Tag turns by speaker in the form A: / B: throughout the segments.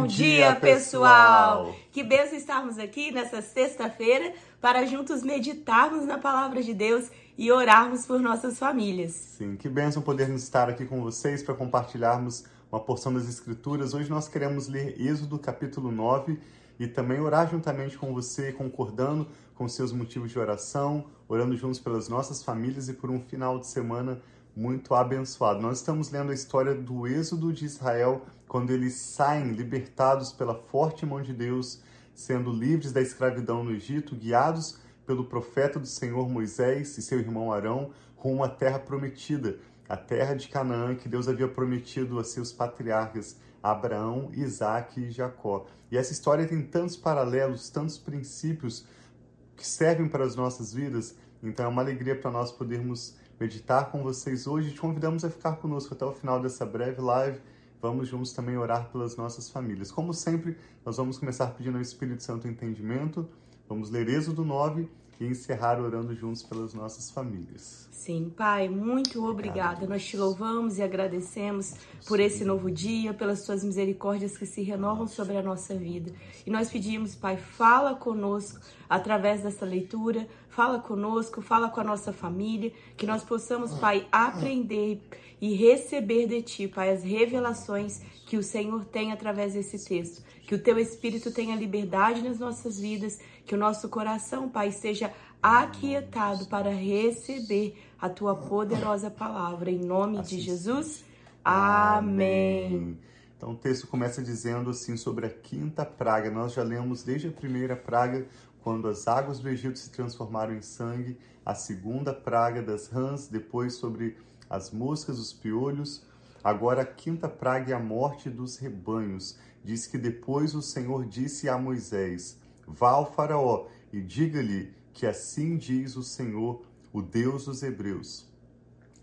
A: Bom dia, pessoal! Que benção estarmos aqui nessa sexta-feira para juntos meditarmos na palavra de Deus e orarmos por nossas famílias.
B: Sim, que bênção podermos estar aqui com vocês para compartilharmos uma porção das Escrituras. Hoje nós queremos ler Êxodo capítulo 9 e também orar juntamente com você, concordando com seus motivos de oração, orando juntos pelas nossas famílias e por um final de semana muito abençoado. Nós estamos lendo a história do êxodo de Israel, quando eles saem libertados pela forte mão de Deus, sendo livres da escravidão no Egito, guiados pelo profeta do Senhor Moisés e seu irmão Arão, rumo à terra prometida, a terra de Canaã que Deus havia prometido a seus patriarcas Abraão, Isaac e Jacó. E essa história tem tantos paralelos, tantos princípios que servem para as nossas vidas. Então é uma alegria para nós podermos meditar com vocês hoje. Te convidamos a ficar conosco até o final dessa breve live. Vamos juntos também orar pelas nossas famílias. Como sempre, nós vamos começar pedindo ao Espírito Santo entendimento. Vamos ler Êxodo 9 e encerrar orando juntos pelas nossas famílias.
A: Sim, Pai, muito obrigada. Nós te louvamos e agradecemos por esse novo dia, pelas tuas misericórdias que se renovam sobre a nossa vida. E nós pedimos, Pai, fala conosco através dessa leitura, fala conosco, fala com a nossa família, que nós possamos, Pai, aprender e receber de Ti, Pai, as revelações que o Senhor tem através desse texto. Que o Teu Espírito tenha liberdade nas nossas vidas, que o nosso coração, Pai, seja aquietado para receber a Tua poderosa palavra. Em nome assim de Jesus. Amém. Amém.
B: Então o texto começa dizendo assim sobre a quinta praga. Nós já lemos desde a primeira praga, quando as águas do Egito se transformaram em sangue, a segunda praga das rãs, depois sobre as moscas, os piolhos. Agora a quinta praga é a morte dos rebanhos. Diz que depois o Senhor disse a Moisés: Vá ao Faraó e diga-lhe que assim diz o Senhor, o Deus dos Hebreus: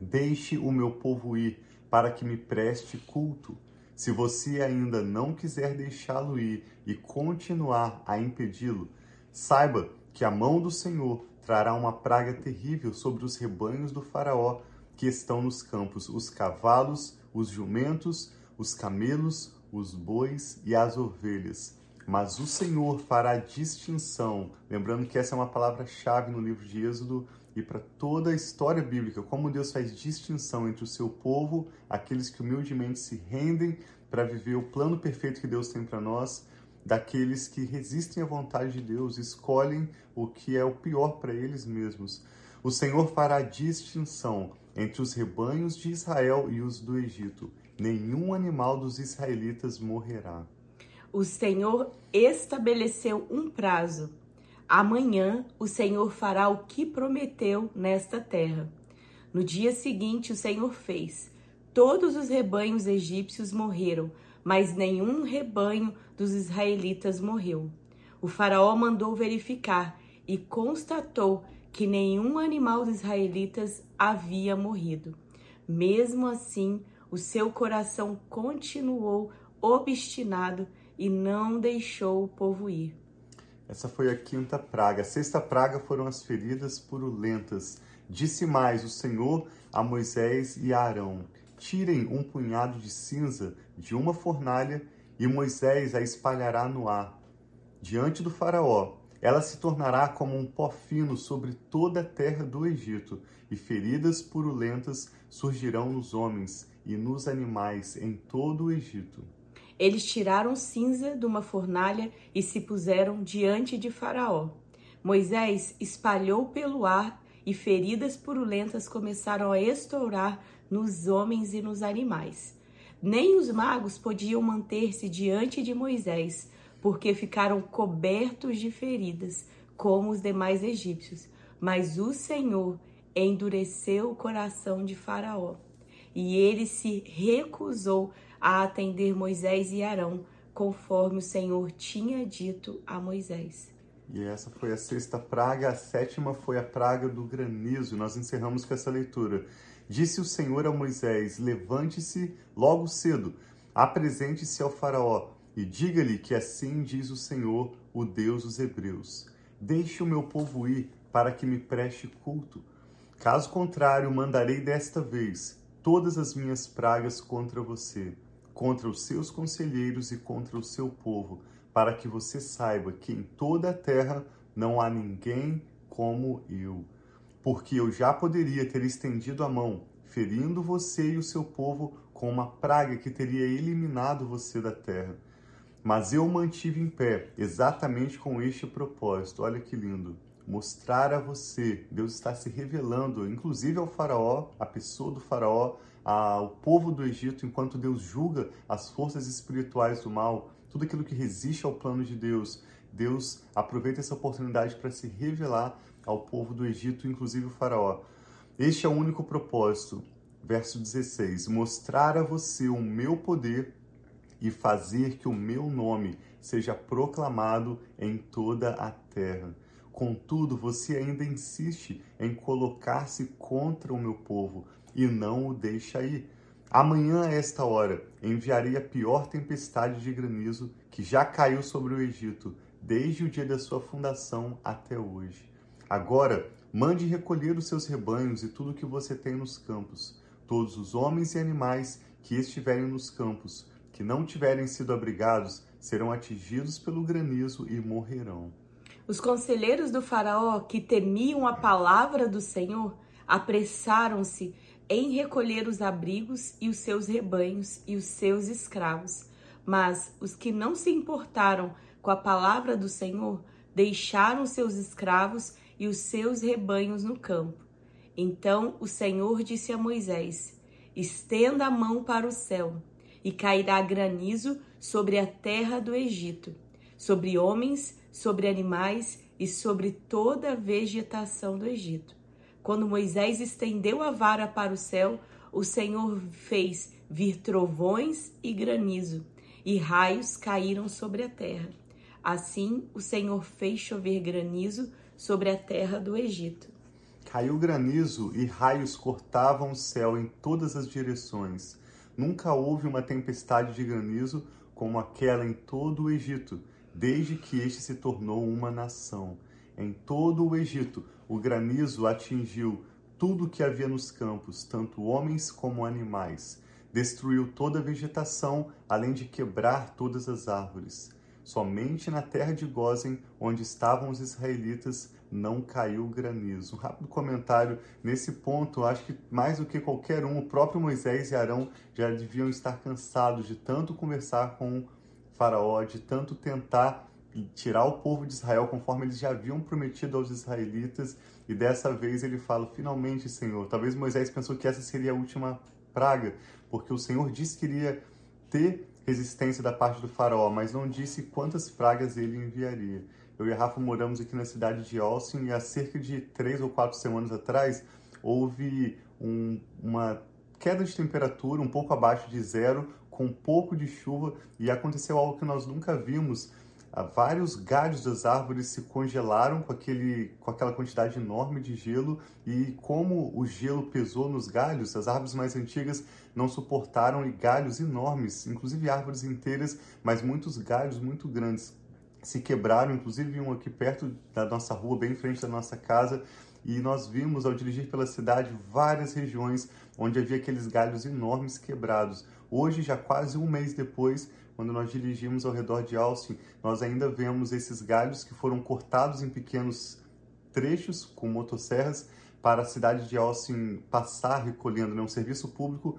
B: Deixe o meu povo ir, para que me preste culto. Se você ainda não quiser deixá-lo ir e continuar a impedi-lo, saiba que a mão do Senhor trará uma praga terrível sobre os rebanhos do Faraó que estão nos campos, os cavalos, os jumentos, os camelos, os bois e as ovelhas. Mas o Senhor fará distinção. Lembrando que essa é uma palavra-chave no livro de Êxodo e para toda a história bíblica, como Deus faz distinção entre o seu povo, aqueles que humildemente se rendem para viver o plano perfeito que Deus tem para nós, daqueles que resistem à vontade de Deus, escolhem o que é o pior para eles mesmos. O Senhor fará distinção entre os rebanhos de Israel e os do Egito. Nenhum animal dos israelitas morrerá.
A: O Senhor estabeleceu um prazo. Amanhã o Senhor fará o que prometeu nesta terra. No dia seguinte, o Senhor fez. Todos os rebanhos egípcios morreram, mas nenhum rebanho dos israelitas morreu. O Faraó mandou verificar e constatou que nenhum animal dos israelitas havia morrido. Mesmo assim, o seu coração continuou obstinado e não deixou o povo ir.
B: Essa foi a quinta praga. A sexta praga foram as feridas purulentas. Disse mais o Senhor a Moisés e a Arão: Tirem um punhado de cinza de uma fornalha e Moisés a espalhará no ar, diante do Faraó ela se tornará como um pó fino sobre toda a terra do Egito, e feridas purulentas surgirão nos homens e nos animais em todo o Egito.
A: Eles tiraram cinza de uma fornalha e se puseram diante de Faraó. Moisés espalhou pelo ar e feridas purulentas começaram a estourar nos homens e nos animais. Nem os magos podiam manter-se diante de Moisés, porque ficaram cobertos de feridas, como os demais egípcios. Mas o Senhor endureceu o coração de Faraó, e ele se recusou a atender Moisés e Arão, conforme o Senhor tinha dito a Moisés.
B: E essa foi a sexta praga, a sétima foi a praga do granizo. Nós encerramos com essa leitura. Disse o Senhor a Moisés: Levante-se logo cedo, apresente-se ao Faraó e diga-lhe que assim diz o Senhor, o Deus dos Hebreus: Deixe o meu povo ir para que me preste culto. Caso contrário, mandarei desta vez todas as minhas pragas contra você. contra os seus conselheiros e contra o seu povo, para que você saiba que em toda a terra não há ninguém como eu. Porque eu já poderia ter estendido a mão, ferindo você e o seu povo com uma praga que teria eliminado você da terra. Mas eu mantive em pé, exatamente com este propósito. Olha que lindo mostrar a você. Deus está se revelando, inclusive ao Faraó, a pessoa do Faraó, ao povo do Egito, enquanto Deus julga as forças espirituais do mal, tudo aquilo que resiste ao plano de Deus. Deus aproveita essa oportunidade para se revelar ao povo do Egito, inclusive o Faraó. Este é o único propósito. Verso 16: Mostrar a você o meu poder e fazer que o meu nome seja proclamado em toda a terra. Contudo, você ainda insiste em colocar-se contra o meu povo e não o deixa ir. Amanhã, a esta hora, enviarei a pior tempestade de granizo que já caiu sobre o Egito, desde o dia da sua fundação até hoje. Agora, mande recolher os seus rebanhos e tudo o que você tem nos campos, todos os homens e animais que estiverem nos campos, que não tiverem sido abrigados, serão atingidos pelo granizo e morrerão.
A: Os conselheiros do Faraó, que temiam a palavra do Senhor, apressaram-se em recolher os abrigos e os seus rebanhos e os seus escravos. Mas os que não se importaram com a palavra do Senhor deixaram seus escravos e os seus rebanhos no campo. Então o Senhor disse a Moisés: Estenda a mão para o céu, e cairá granizo sobre a terra do Egito, sobre homens, sobre animais e sobre toda a vegetação do Egito. Quando Moisés estendeu a vara para o céu, o Senhor fez vir trovões e granizo, e raios caíram sobre a terra. Assim, o Senhor fez chover granizo sobre a terra do Egito.
B: Caiu granizo e raios cortavam o céu em todas as direções. Nunca houve uma tempestade de granizo como aquela em todo o Egito desde que este se tornou uma nação. Em todo o Egito, o granizo atingiu tudo o que havia nos campos, tanto homens como animais. Destruiu toda a vegetação, além de quebrar todas as árvores. Somente na terra de Gozen, onde estavam os israelitas, não caiu granizo. Um rápido comentário nesse ponto, acho que mais do que qualquer um, o próprio Moisés e Arão já deviam estar cansados de tanto conversar com Faraó de tanto tentar tirar o povo de Israel conforme eles já haviam prometido aos israelitas. E dessa vez ele fala: Finalmente, Senhor. Talvez Moisés pensou que essa seria a última praga, porque o Senhor disse que iria ter resistência da parte do Faraó, mas não disse quantas pragas ele enviaria. Eu e a Rafa moramos aqui na cidade de Austin e há cerca de três ou quatro semanas atrás houve um, uma queda de temperatura um pouco abaixo de zero, com um pouco de chuva e aconteceu algo que nós nunca vimos. Vários galhos das árvores se congelaram com, aquele, com aquela quantidade enorme de gelo e como o gelo pesou nos galhos, as árvores mais antigas não suportaram e galhos enormes, inclusive árvores inteiras, mas muitos galhos muito grandes se quebraram, inclusive um aqui perto da nossa rua, bem em frente da nossa casa, e nós vimos ao dirigir pela cidade várias regiões onde havia aqueles galhos enormes quebrados. Hoje, já quase um mês depois, quando nós dirigimos ao redor de Austin, nós ainda vemos esses galhos que foram cortados em pequenos trechos com motosserras para a cidade de Austin passar recolhendo, né? um serviço público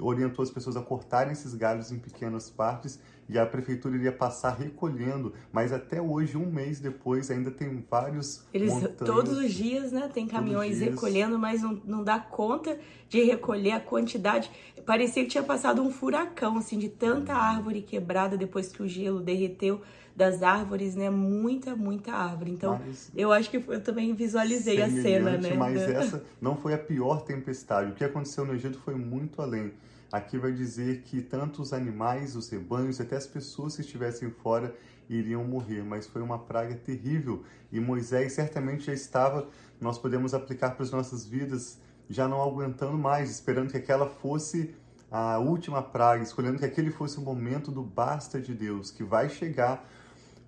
B: orientou as pessoas a cortarem esses galhos em pequenas partes e a prefeitura iria passar recolhendo, mas até hoje, um mês depois, ainda tem vários.
A: Eles todos os dias, né? Tem caminhões recolhendo, mas não, não dá conta de recolher a quantidade. Parecia que tinha passado um furacão, assim, de tanta árvore quebrada depois que o gelo derreteu das árvores, né? Muita, muita árvore. Então, mas, eu acho que eu também visualizei a cena, né?
B: Mas essa não foi a pior tempestade. O que aconteceu no Egito foi muito além. Aqui vai dizer que tanto os animais, os rebanhos, até as pessoas que estivessem fora iriam morrer, mas foi uma praga terrível e Moisés certamente já estava, nós podemos aplicar para as nossas vidas, já não aguentando mais, esperando que aquela fosse a última praga, escolhendo que aquele fosse o momento do basta de Deus, que vai chegar.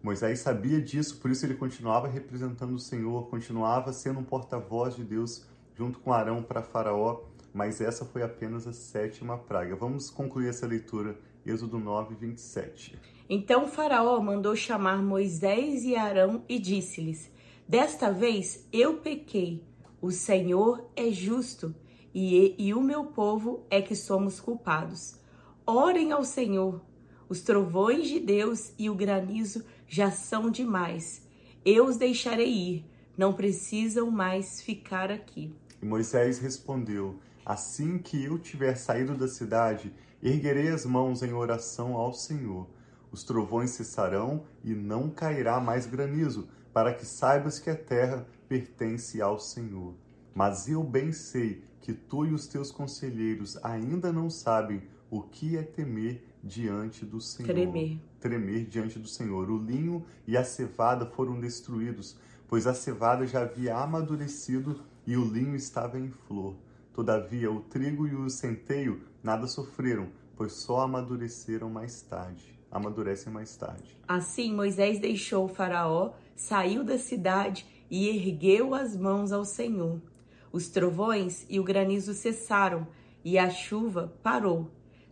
B: Moisés sabia disso, por isso ele continuava representando o Senhor, continuava sendo um porta-voz de Deus junto com Arão para Faraó mas essa foi apenas a sétima praga. Vamos concluir essa leitura Êxodo 9, 27.
A: Então Faraó mandou chamar Moisés e Arão e disse-lhes: Desta vez eu pequei, o Senhor é justo e, e o meu povo é que somos culpados. Orem ao Senhor, os trovões de Deus e o granizo já são demais. Eu os deixarei ir, não precisam mais ficar aqui.
B: E Moisés respondeu: Assim que eu tiver saído da cidade, erguerei as mãos em oração ao Senhor. Os trovões cessarão e não cairá mais granizo, para que saibas que a terra pertence ao Senhor. Mas eu bem sei que tu e os teus conselheiros ainda não sabem o que é temer diante do Senhor.
A: Tremer.
B: Tremer diante do Senhor. O linho e a cevada foram destruídos, pois a cevada já havia amadurecido e o linho estava em flor. Todavia, o trigo e o centeio nada sofreram, pois só amadureceram mais tarde. Amadurecem mais tarde.
A: Assim, Moisés deixou Faraó, saiu da cidade e ergueu as mãos ao Senhor. Os trovões e o granizo cessaram e a chuva parou.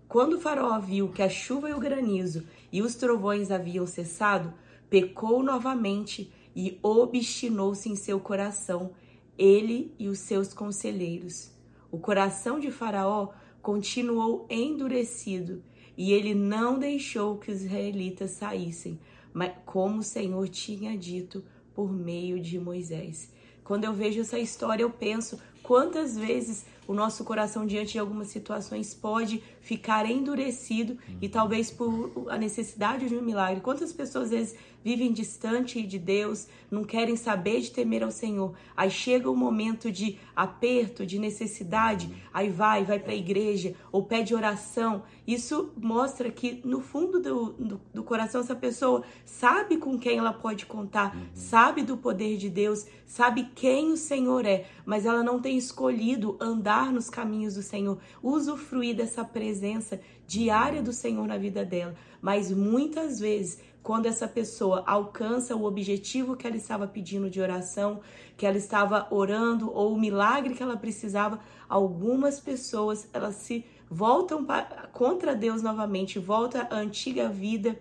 A: Quando Faraó viu que a chuva e o granizo e os trovões haviam cessado, pecou novamente e obstinou-se em seu coração, ele e os seus conselheiros. O coração de Faraó continuou endurecido e ele não deixou que os israelitas saíssem, mas como o Senhor tinha dito por meio de Moisés. Quando eu vejo essa história, eu penso quantas vezes o nosso coração diante de algumas situações pode ficar endurecido e talvez por a necessidade de um milagre. Quantas pessoas às vezes vivem distante de Deus, não querem saber de temer ao Senhor. Aí chega o um momento de aperto, de necessidade, aí vai, vai para a igreja ou pede oração. Isso mostra que no fundo do, do, do, coração essa pessoa sabe com quem ela pode contar, sabe do poder de Deus, sabe quem o Senhor é, mas ela não tem escolhido andar nos caminhos do Senhor, usufruir dessa presença diária do Senhor na vida dela. Mas muitas vezes quando essa pessoa alcança o objetivo que ela estava pedindo de oração, que ela estava orando ou o milagre que ela precisava, algumas pessoas elas se voltam para, contra Deus novamente, volta à antiga vida,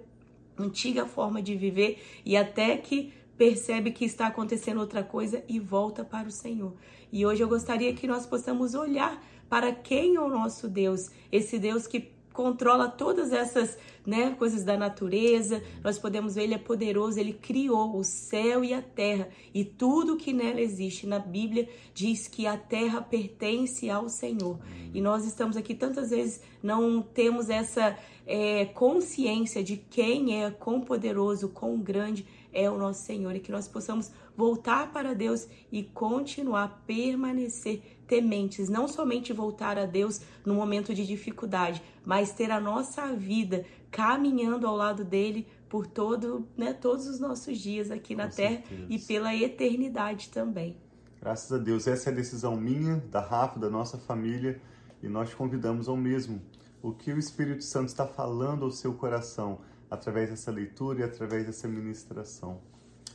A: antiga forma de viver e até que percebe que está acontecendo outra coisa e volta para o Senhor. E hoje eu gostaria que nós possamos olhar para quem é o nosso Deus, esse Deus que controla todas essas né, coisas da natureza. Nós podemos ver, ele é poderoso, ele criou o céu e a terra e tudo que nela existe. Na Bíblia diz que a terra pertence ao Senhor. E nós estamos aqui tantas vezes não temos essa é, consciência de quem é, quão poderoso, quão grande é o nosso Senhor e que nós possamos voltar para Deus e continuar a permanecer tementes, não somente voltar a Deus no momento de dificuldade, mas ter a nossa vida caminhando ao lado dele por todo, né, todos os nossos dias aqui na Com terra certeza. e pela eternidade também.
B: Graças a Deus, essa é a decisão minha, da Rafa, da nossa família, e nós te convidamos ao mesmo. O que o Espírito Santo está falando ao seu coração através dessa leitura e através dessa ministração.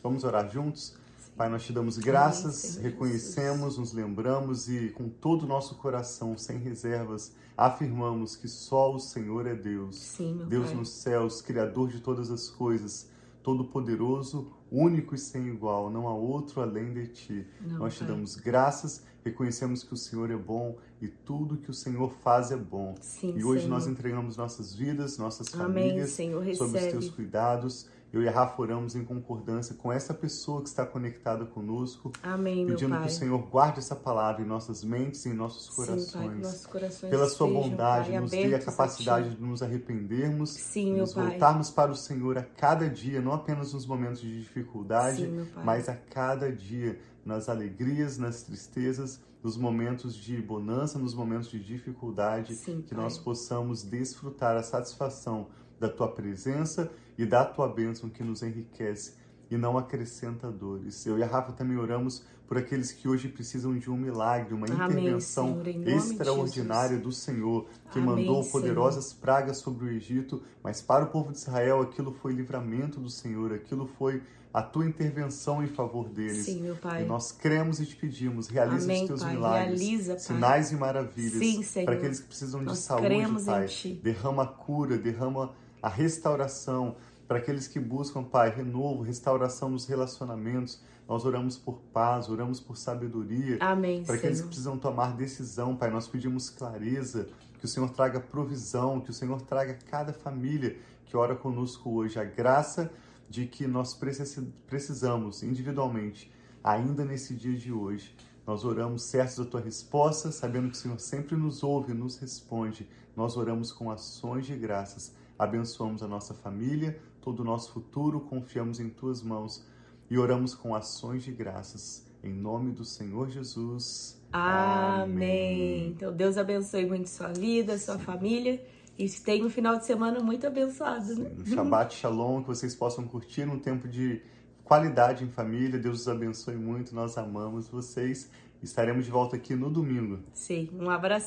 B: Vamos orar juntos? Pai, nós te damos graças, Amém, reconhecemos, nos lembramos e com todo o nosso coração, sem reservas, afirmamos que só o Senhor é Deus.
A: Sim,
B: Deus
A: pai.
B: nos céus, Criador de todas as coisas, todo-poderoso, único e sem igual, não há outro além de ti. Não, nós te pai. damos graças, reconhecemos que o Senhor é bom e tudo que o Senhor faz é bom.
A: Sim,
B: e hoje
A: Senhor.
B: nós entregamos nossas vidas, nossas
A: Amém,
B: famílias,
A: Senhor,
B: sob os teus cuidados eu e a Rafa oramos em concordância com essa pessoa que está conectada conosco.
A: Amém,
B: pedindo
A: que
B: o Senhor guarde essa palavra em nossas mentes e em nossos corações.
A: Sim, pai, nossos corações
B: Pela sua bondade,
A: pai,
B: nos dê a capacidade a de nos arrependermos,
A: Sim,
B: nos
A: pai.
B: voltarmos para o Senhor a cada dia, não apenas nos momentos de dificuldade,
A: Sim,
B: mas a cada dia, nas alegrias, nas tristezas, nos momentos de bonança, nos momentos de dificuldade,
A: Sim,
B: que nós possamos desfrutar a satisfação da tua presença e da tua bênção que nos enriquece e não acrescenta dores. Eu e a Rafa também oramos por aqueles que hoje precisam de um milagre, uma
A: Amém,
B: intervenção
A: Senhor,
B: extraordinária do Senhor, que
A: Amém,
B: mandou
A: Senhor.
B: poderosas pragas sobre o Egito, mas para o povo de Israel aquilo foi livramento do Senhor, aquilo foi a tua intervenção em favor deles.
A: Sim, meu Pai.
B: E nós cremos e te pedimos, realiza
A: Amém,
B: os teus
A: Pai.
B: milagres,
A: Realiza, Pai.
B: sinais e maravilhas
A: Sim,
B: para aqueles que precisam de
A: Nós
B: saúde,
A: cremos em
B: Pai. Derrama a cura, derrama a restauração para aqueles que buscam, Pai, renovo, restauração nos relacionamentos. Nós oramos por paz, oramos por sabedoria.
A: Amém,
B: Para aqueles que precisam tomar decisão, Pai, nós pedimos clareza, que o Senhor traga provisão, que o Senhor traga cada família que ora conosco hoje a graça de que nós precis- precisamos individualmente, ainda nesse dia de hoje. Nós oramos certos da tua resposta, sabendo que o Senhor sempre nos ouve e nos responde. Nós oramos com ações de graças, abençoamos a nossa família, todo o nosso futuro, confiamos em tuas mãos e oramos com ações de graças. Em nome do Senhor Jesus.
A: Amém. Então, Deus abençoe muito sua vida, sua família. E tenha um final de semana muito abençoado, né?
B: Um Shabbat Shalom, que vocês possam curtir um tempo de qualidade em família. Deus os abençoe muito, nós amamos vocês. Estaremos de volta aqui no domingo.
A: Sim, um abração.